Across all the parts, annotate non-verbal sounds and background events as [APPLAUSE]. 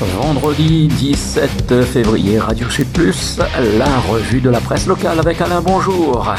Vendredi 17 février, Radio Sud Plus, la revue de la presse locale avec Alain Bonjour.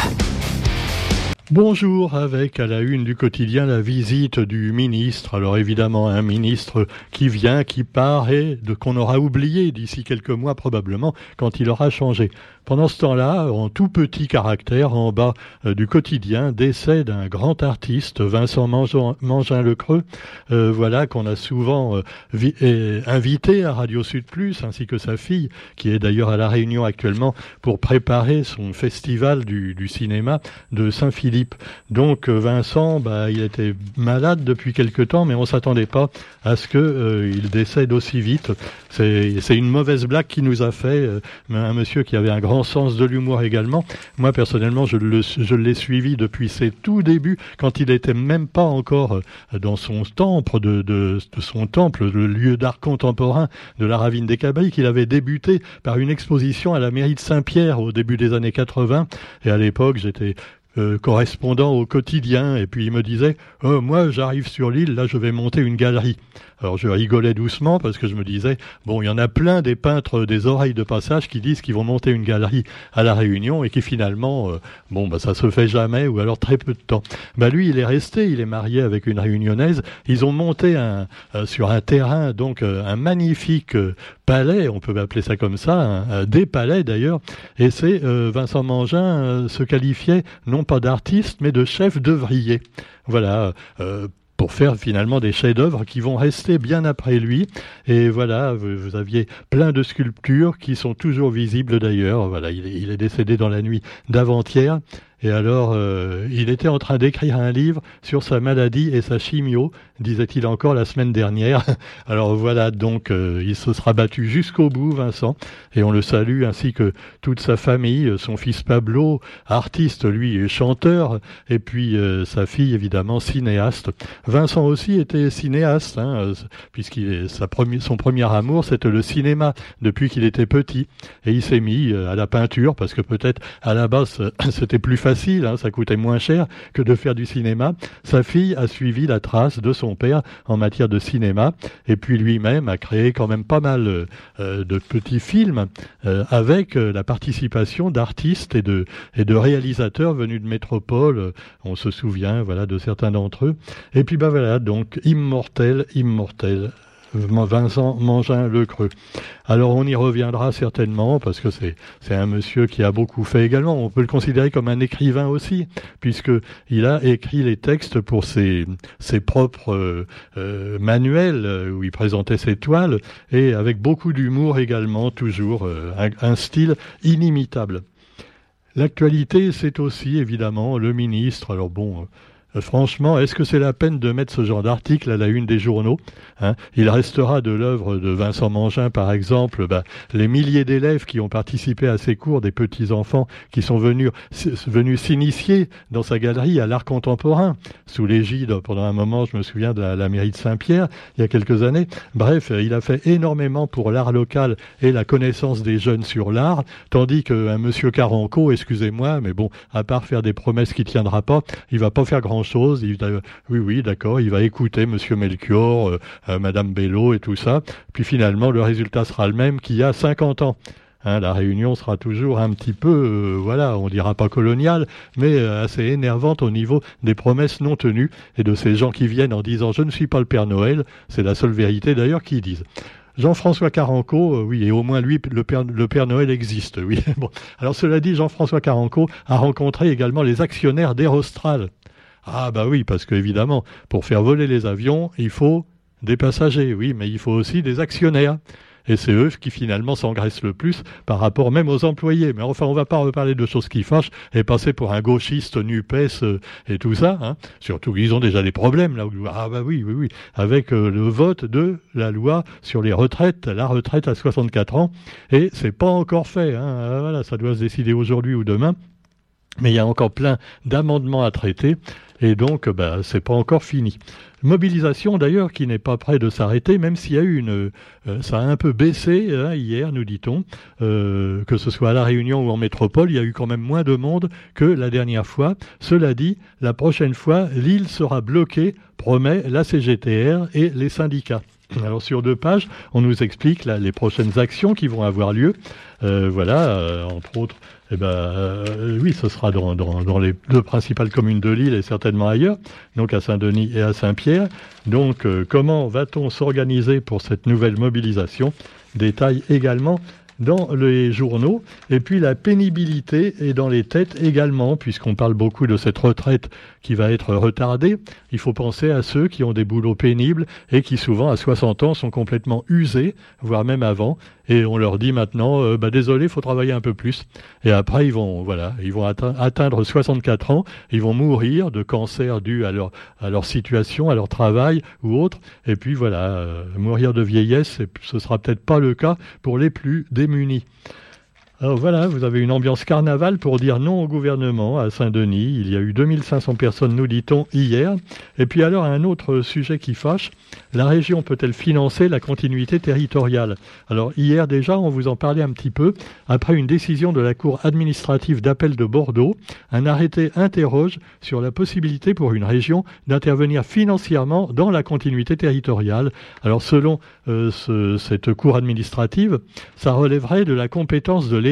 Bonjour, avec à la une du quotidien la visite du ministre. Alors évidemment, un ministre qui vient, qui part et qu'on aura oublié d'ici quelques mois probablement quand il aura changé. Pendant ce temps-là, en tout petit caractère, en bas euh, du quotidien, décès d'un grand artiste, Vincent Mangin-Le-Creux, euh, voilà qu'on a souvent euh, invité à Radio Sud Plus, ainsi que sa fille, qui est d'ailleurs à la Réunion actuellement pour préparer son festival du, cinéma de Saint-Philippe. Donc Vincent, bah, il était malade depuis quelque temps, mais on s'attendait pas à ce que il décède aussi vite. C'est une mauvaise blague qui nous a fait un monsieur qui avait un grand sens de l'humour également. Moi, personnellement, je l'ai suivi depuis ses tout débuts, quand il n'était même pas encore euh, dans son temple, de, son temple, le lieu d'art contemporain de la Ravine des Cabriques. Il avait débuté par une exposition à la mairie de Saint-Pierre au début des années 80. Et à l'époque, j'étais euh, correspondant au quotidien, et puis il me disait oh, Moi, j'arrive sur l'île, là, je vais monter une galerie. Alors je rigolais doucement parce que je me disais, bon, il y en a plein des peintres des oreilles de passage qui disent qu'ils vont monter une galerie à la Réunion et qui finalement, euh, bon, bah ça se fait jamais ou alors très peu de temps. Bah lui, il est resté, il est marié avec une Réunionnaise. Ils ont monté un, euh, sur un terrain donc euh, un magnifique palais, on peut appeler ça comme ça, des palais d'ailleurs. Et c'est Vincent Mangin se qualifiait non pas d'artiste mais de chef d'œuvrier. Voilà, pour faire finalement des chefs-d'œuvre qui vont rester bien après lui. Et voilà, vous, aviez plein de sculptures qui sont toujours visibles d'ailleurs. Voilà, il est décédé dans la nuit d'avant-hier. Et alors, euh, il était en train d'écrire un livre sur sa maladie et sa chimio, disait-il encore la semaine dernière. [LAUGHS] Alors voilà, donc euh, il se sera battu jusqu'au bout, Vincent, et on le salue, ainsi que toute sa famille, son fils Pablo, artiste, lui, chanteur, et puis euh, sa fille, évidemment, cinéaste. Vincent aussi était cinéaste, hein, puisqu'il sa son premier amour, c'était le cinéma, depuis qu'il était petit, et il s'est mis à la peinture, parce que peut-être à la base, [CLEARS THROAT] c'était plus facile hein, ça coûtait moins cher que de faire du cinéma. Sa fille a suivi la trace de son père en matière de cinéma, et puis lui-même a créé quand même pas mal euh, de petits films euh, avec euh, la participation d'artistes et de, et de réalisateurs venus de métropole. On se souvient, voilà, de certains d'entre eux. Et puis bah voilà, donc immortel, immortel. Vincent Mangin Le Creux. Alors on y reviendra certainement parce que c'est un monsieur qui a beaucoup fait également. On peut le considérer comme un écrivain aussi puisque il a écrit les textes pour ses ses propres euh, euh, manuels euh, où il présentait ses toiles et avec beaucoup d'humour également toujours un style inimitable. L'actualité, c'est aussi évidemment le ministre. Alors bon, euh, franchement, est-ce que c'est la peine de mettre ce genre d'article à la une des journaux hein? Il restera de l'œuvre de Vincent Mangin, par exemple, bah, les milliers d'élèves qui ont participé à ces cours, des petits-enfants qui sont venus s'initier dans sa galerie à l'art contemporain, sous l'égide, pendant un moment, je me souviens, de la, mairie de Saint-Pierre, il y a quelques années. Bref, il a fait énormément pour l'art local et la connaissance des jeunes sur l'art, tandis qu'un monsieur Caranco, excusez-moi, mais bon, à part faire des promesses qui tiendra pas, il va pas faire grand chose. oui, oui, d'accord, il va écouter Monsieur Melchior, euh, euh, Madame Bello et tout ça. Puis finalement, le résultat sera le même qu'il y a 50 ans. Hein, la réunion sera toujours un petit peu, euh, voilà, on dira pas coloniale, mais assez énervante au niveau des promesses non tenues et de ces gens qui viennent en disant je ne suis pas le Père Noël. C'est la seule vérité d'ailleurs qu'ils disent. Jean-François Caranco, oui, et au moins lui, le Père, Noël existe, oui. [LAUGHS] Alors cela dit, Jean-François Caranco a rencontré également les actionnaires d'Aerostral. Ah bah oui, parce qu'évidemment, pour faire voler les avions, il faut des passagers, oui, mais il faut aussi des actionnaires. Et c'est eux qui finalement s'engraissent le plus par rapport même aux employés. Mais enfin, on va pas reparler de choses qui fâchent et passer pour un gauchiste NUPES euh, et tout ça. Hein. Surtout qu'ils ont déjà des problèmes là. ah bah oui, oui, oui, avec euh, le vote de la loi sur les retraites, la retraite à 64 ans. Et c'est pas encore fait. Hein. Ah, voilà, ça doit se décider aujourd'hui ou demain. Mais il y a encore plein d'amendements à traiter et donc bah, c'est pas encore fini. Mobilisation d'ailleurs qui n'est pas près de s'arrêter, même s'il y a eu une, euh, ça a un peu baissé hein, hier, nous dit-on, euh, que ce soit à la Réunion ou en métropole, il y a eu quand même moins de monde que la dernière fois. Cela dit, la prochaine fois, l'île sera bloquée, promet la CGTR et les syndicats. Alors sur deux pages, on nous explique les prochaines actions qui vont avoir lieu. Euh, voilà, entre autres, eh ben, euh, oui, ce sera dans, les deux principales communes de l'île et certainement ailleurs, donc à Saint-Denis et à Saint-Pierre. Donc comment va-t-on s'organiser pour cette nouvelle mobilisation? Détail également dans les journaux. Et puis la pénibilité est dans les têtes également, puisqu'on parle beaucoup de cette retraite qui va être retardée. Il faut penser à ceux qui ont des boulots pénibles et qui souvent à 60 ans sont complètement usés, voire même avant. Et on leur dit maintenant, euh, bah désolé, faut travailler un peu plus. Et après, ils vont, voilà, ils vont atteindre 64 ans, ils vont mourir de cancer dû à leur, à leur situation, à leur travail ou autre. Et puis voilà, euh, mourir de vieillesse, ce sera peut-être pas le cas pour les plus démunis. Alors voilà, vous avez une ambiance carnaval pour dire non au gouvernement à Saint-Denis. Il y a eu 2500 personnes, nous dit-on, hier. Et puis alors, un autre sujet qui fâche, la région peut-elle financer la continuité territoriale? Alors hier déjà, on vous en parlait un petit peu. Après une décision de la Cour administrative d'appel de Bordeaux, un arrêté interroge sur la possibilité pour une région d'intervenir financièrement dans la continuité territoriale. Alors selon euh, cette Cour administrative, ça relèverait de la compétence de l'État.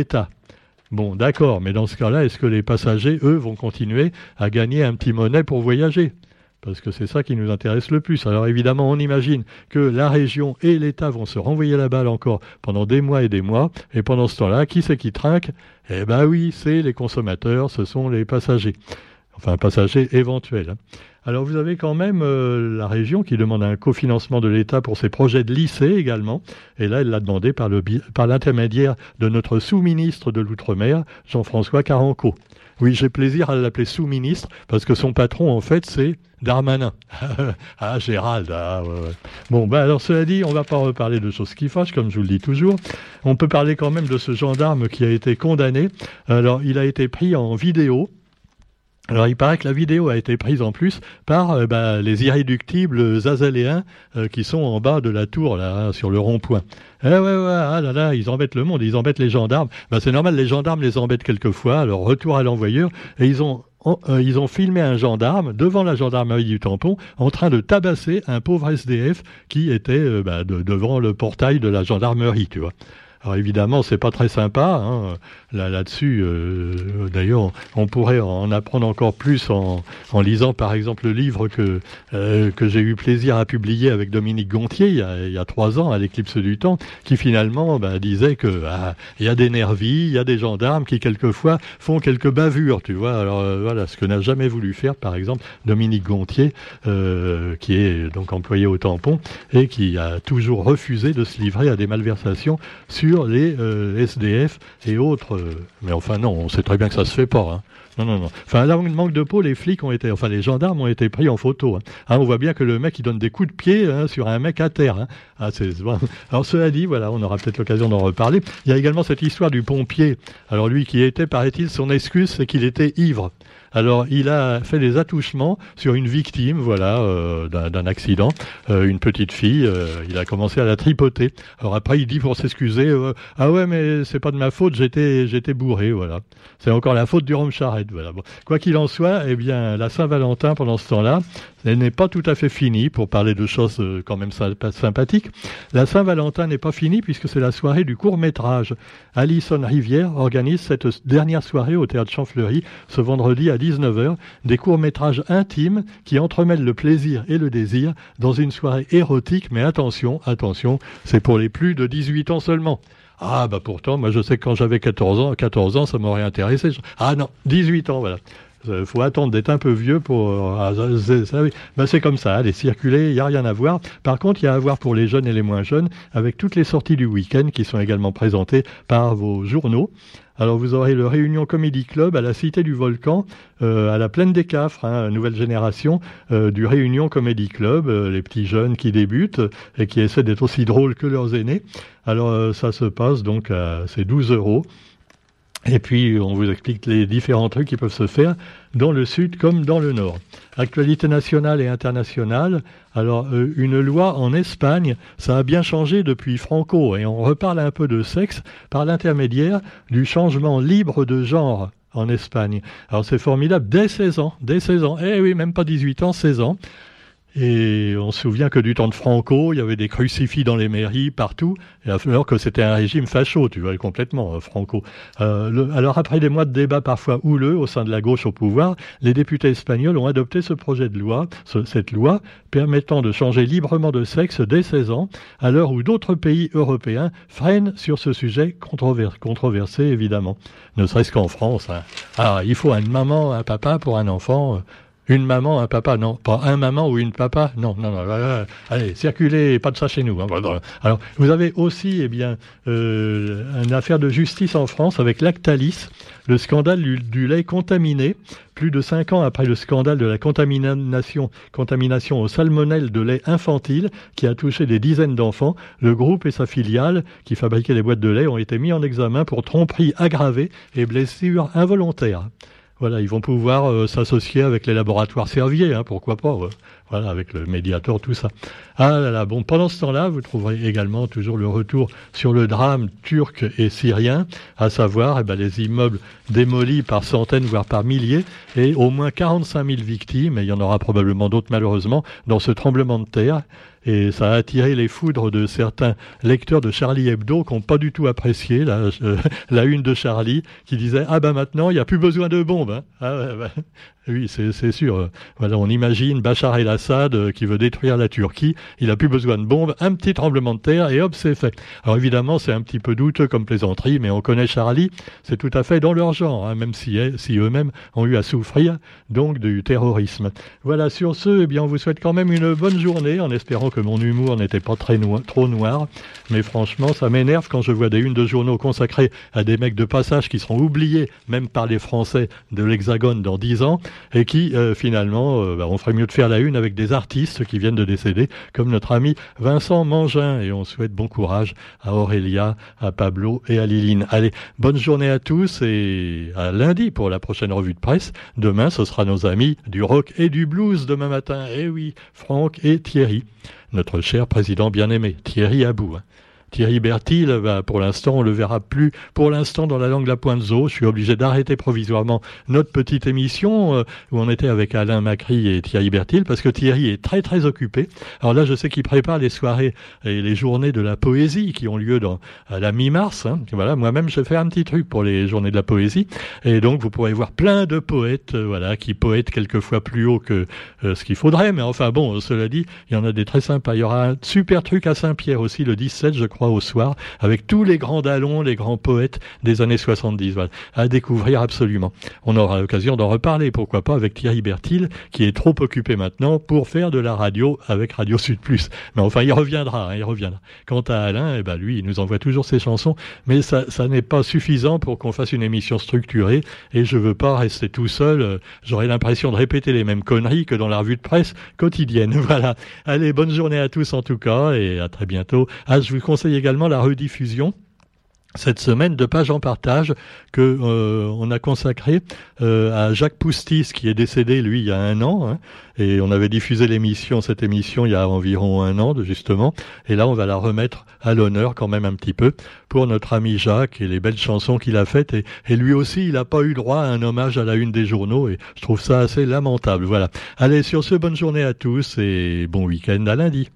Bon, d'accord, mais dans ce cas-là, est-ce que les passagers, eux, vont continuer à gagner un petit monnaie pour voyager? Parce que c'est ça qui nous intéresse le plus. Alors évidemment, on imagine que la région et l'État vont se renvoyer la balle encore pendant des mois et des mois, et pendant ce temps-là, qui c'est qui trinque? Eh ben oui, c'est les consommateurs, ce sont les passagers. Enfin, passagers éventuels. Hein. Alors vous avez quand même euh, la région qui demande un cofinancement de l'État pour ses projets de lycée également. Et là, elle l'a demandé par, l'intermédiaire de notre sous-ministre de l'Outre-mer, Jean-François Caranco. Oui, j'ai plaisir à l'appeler sous-ministre parce que son patron, en fait, c'est Darmanin. [LAUGHS] ah, Gérald. Ah, Bon, ben alors cela dit, on va pas reparler de choses qui fâchent, comme je vous le dis toujours. On peut parler quand même de ce gendarme qui a été condamné. Alors, il a été pris en vidéo alors il paraît que la vidéo a été prise en plus par euh, bah, les irréductibles azaléens euh, qui sont en bas de la tour là sur le rond-point. Eh ouais ouais ah là là ils embêtent le monde, ils embêtent les gendarmes. Bah, c'est normal, les gendarmes les embêtent quelquefois. Alors retour à l'envoyeur et ils ont euh, ils ont filmé un gendarme devant la gendarmerie du tampon en train de tabasser un pauvre SDF qui était bah, devant le portail de la gendarmerie, tu vois. Alors évidemment, c'est pas très sympa. Hein. Là, là-dessus, euh, d'ailleurs, on pourrait en apprendre encore plus en, lisant, par exemple, le livre que euh, que j'ai eu plaisir à publier avec Dominique Gontier il y a, trois ans à l'éclipse du temps, qui finalement bah, disait que ah, il y a des nervis, il y a des gendarmes qui quelquefois font quelques bavures, tu vois. Alors euh, voilà, ce que n'a jamais voulu faire, par exemple, Dominique Gontier, qui est donc employé au tampon et qui a toujours refusé de se livrer à des malversations sur les SDF et autres. Euh, mais enfin non, on sait très bien que ça se fait pas. Hein. Non, non, non. Enfin, là, manque de peau, les flics ont été, enfin, les gendarmes ont été pris en photo. Hein. Hein, on voit bien que le mec, il donne des coups de pied sur un mec à terre. Ah, alors, cela dit, voilà, on aura peut-être l'occasion d'en reparler. Il y a également cette histoire du pompier. Alors, lui qui était, paraît-il, son excuse, c'est qu'il était ivre. Alors, il a fait des attouchements sur une victime, voilà, euh, d'un accident, euh, une petite fille. Euh, il a commencé à la tripoter. Alors après, il dit pour s'excuser, ah ouais, mais c'est pas de ma faute, j'étais, j'étais bourré, voilà. C'est encore la faute du Rome Quoi qu'il en soit, eh bien, la Saint-Valentin pendant ce temps-là, elle n'est pas tout à fait finie, pour parler de choses quand même sympathiques. La Saint-Valentin n'est pas finie puisque c'est la soirée du court métrage. Alison Rivière organise cette dernière soirée au théâtre Champfleury ce vendredi à 19h, des courts-métrages intimes qui entremêlent le plaisir et le désir dans une soirée érotique, mais attention, attention, c'est pour les plus de 18 ans seulement. Ah bah pourtant, moi je sais que quand j'avais 14 ans, 14 ans, ça m'aurait intéressé. Ah non, 18 ans, voilà. Il euh, faut attendre d'être un peu vieux pour. Euh, ah, ben, c'est comme ça, allez, circuler, il n'y a rien à voir. Par contre, il y a à voir pour les jeunes et les moins jeunes, avec toutes les sorties du week-end qui sont également présentées par vos journaux. Alors vous aurez le Réunion Comedy Club à la Cité du Volcan, euh, à la Plaine des Cafres, hein, nouvelle génération du Réunion Comedy Club, les petits jeunes qui débutent et qui essaient d'être aussi drôles que leurs aînés. Alors ça se passe donc à ces 12 euros. Et puis, on vous explique les différents trucs qui peuvent se faire dans le sud comme dans le nord. Actualité nationale et internationale. Alors, euh, une loi en Espagne, ça a bien changé depuis Franco, et on reparle un peu de sexe par l'intermédiaire du changement libre de genre en Espagne. Alors, c'est formidable, dès 16 ans, dès 16 ans, eh oui, même pas 18 ans, 16 ans. Et on se souvient que du temps de Franco, il y avait des crucifix dans les mairies partout, alors que c'était un régime facho, tu vois, complètement, euh, Franco. Euh, alors après des mois de débats parfois houleux au sein de la gauche au pouvoir, les députés espagnols ont adopté ce projet de loi, cette loi permettant de changer librement de sexe dès 16 ans, à l'heure où d'autres pays européens freinent sur ce sujet controversé, évidemment. Ne serait-ce qu'en France. Hein. Ah, il faut une maman, un papa pour un enfant. Euh, une maman, un papa, non. Pas un maman ou une papa, non, non, non. allez, circulez, pas de ça chez nous. Hein. Alors, vous avez aussi, eh bien, euh, une affaire de justice en France avec Lactalis, le scandale du, lait contaminé. Plus de cinq ans après le scandale de la contamination, contamination au salmonelle de lait infantile qui a touché des dizaines d'enfants, le groupe et sa filiale qui fabriquaient les boîtes de lait ont été mis en examen pour tromperie aggravée et blessure involontaire. Voilà, ils vont pouvoir euh, s'associer avec les laboratoires Servier, hein, pourquoi pas. Voilà, avec le médiator, tout ça. Ah là là, bon, pendant ce temps-là, vous trouverez également toujours le retour sur le drame turc et syrien, à savoir eh ben, les immeubles démolis par centaines, voire par milliers, et au moins 45 000 victimes, et il y en aura probablement d'autres malheureusement, dans ce tremblement de terre et ça a attiré les foudres de certains lecteurs de Charlie Hebdo qui n'ont pas du tout apprécié la, euh, [LAUGHS] une de Charlie, qui disait ah ben maintenant il n'y a plus besoin de bombes. Hein. Ah, oui, c'est sûr. Voilà, on imagine Bachar el-Assad euh, qui veut détruire la Turquie. Il a plus besoin de bombes, un petit tremblement de terre et hop, c'est fait. Alors évidemment, c'est un petit peu douteux comme plaisanterie, mais on connaît Charlie. C'est tout à fait dans leur genre, hein, même si, eh, si eux-mêmes ont eu à souffrir donc du terrorisme. Voilà. Sur ce, eh bien, on vous souhaite quand même une bonne journée, en espérant que mon humour n'était pas très trop noir. Mais franchement, ça m'énerve quand je vois des unes de journaux consacrées à des mecs de passage qui seront oubliés, même par les Français de l'Hexagone dans dix ans et qui euh, finalement, euh, bah, on ferait mieux de faire la une avec des artistes qui viennent de décéder, comme notre ami Vincent Mangin. Et on souhaite bon courage à Aurélia, à Pablo et à Liline. Allez, bonne journée à tous et à lundi pour la prochaine revue de presse. Demain, ce sera nos amis du rock et du blues demain matin. Eh oui, Franck et Thierry, notre cher président bien-aimé, Thierry Abou. Thierry Bertil, bah, pour l'instant, on le verra plus. Pour l'instant, dans la langue la pointe zo, je suis obligé d'arrêter provisoirement notre petite émission euh, où on était avec Alain Macri et Thierry Bertil parce que Thierry est très très occupé. Alors là, je sais qu'il prépare les soirées et les journées de la poésie qui ont lieu dans à la mi-mars. Hein. Voilà, moi-même, je fais un petit truc pour les journées de la poésie et donc vous pourrez voir plein de poètes, euh, voilà, qui poètent quelquefois plus haut que euh, ce qu'il faudrait. Mais enfin bon, cela dit, il y en a des très sympas. Il y aura un super truc à Saint-Pierre aussi le 17, je crois au soir, avec tous les grands dallons, les grands poètes des années 70, voilà, à découvrir absolument. On aura l'occasion d'en reparler, pourquoi pas, avec Thierry Bertil, qui est trop occupé maintenant pour faire de la radio avec Radio Sud Plus. Mais enfin, il reviendra, hein, il reviendra. Quant à Alain, eh ben lui, il nous envoie toujours ses chansons, mais ça, ça n'est pas suffisant pour qu'on fasse une émission structurée, et je veux pas rester tout seul. Euh, j'aurais l'impression de répéter les mêmes conneries que dans la revue de presse quotidienne. [LAUGHS] Voilà. Allez, bonne journée à tous en tout cas, et à très bientôt. Ah, je vous également la rediffusion cette semaine de page en partage que euh, on a consacré euh, à Jacques Poustis qui est décédé lui il y a un an hein, et on avait diffusé l'émission cette émission il y a environ un an justement. Et là on va la remettre à l'honneur quand même un petit peu pour notre ami Jacques et les belles chansons qu'il a faites. Et, et lui aussi il n'a pas eu droit à un hommage à la une des journaux. Et je trouve ça assez lamentable. Voilà. Allez sur ce bonne journée à tous et bon week-end. À lundi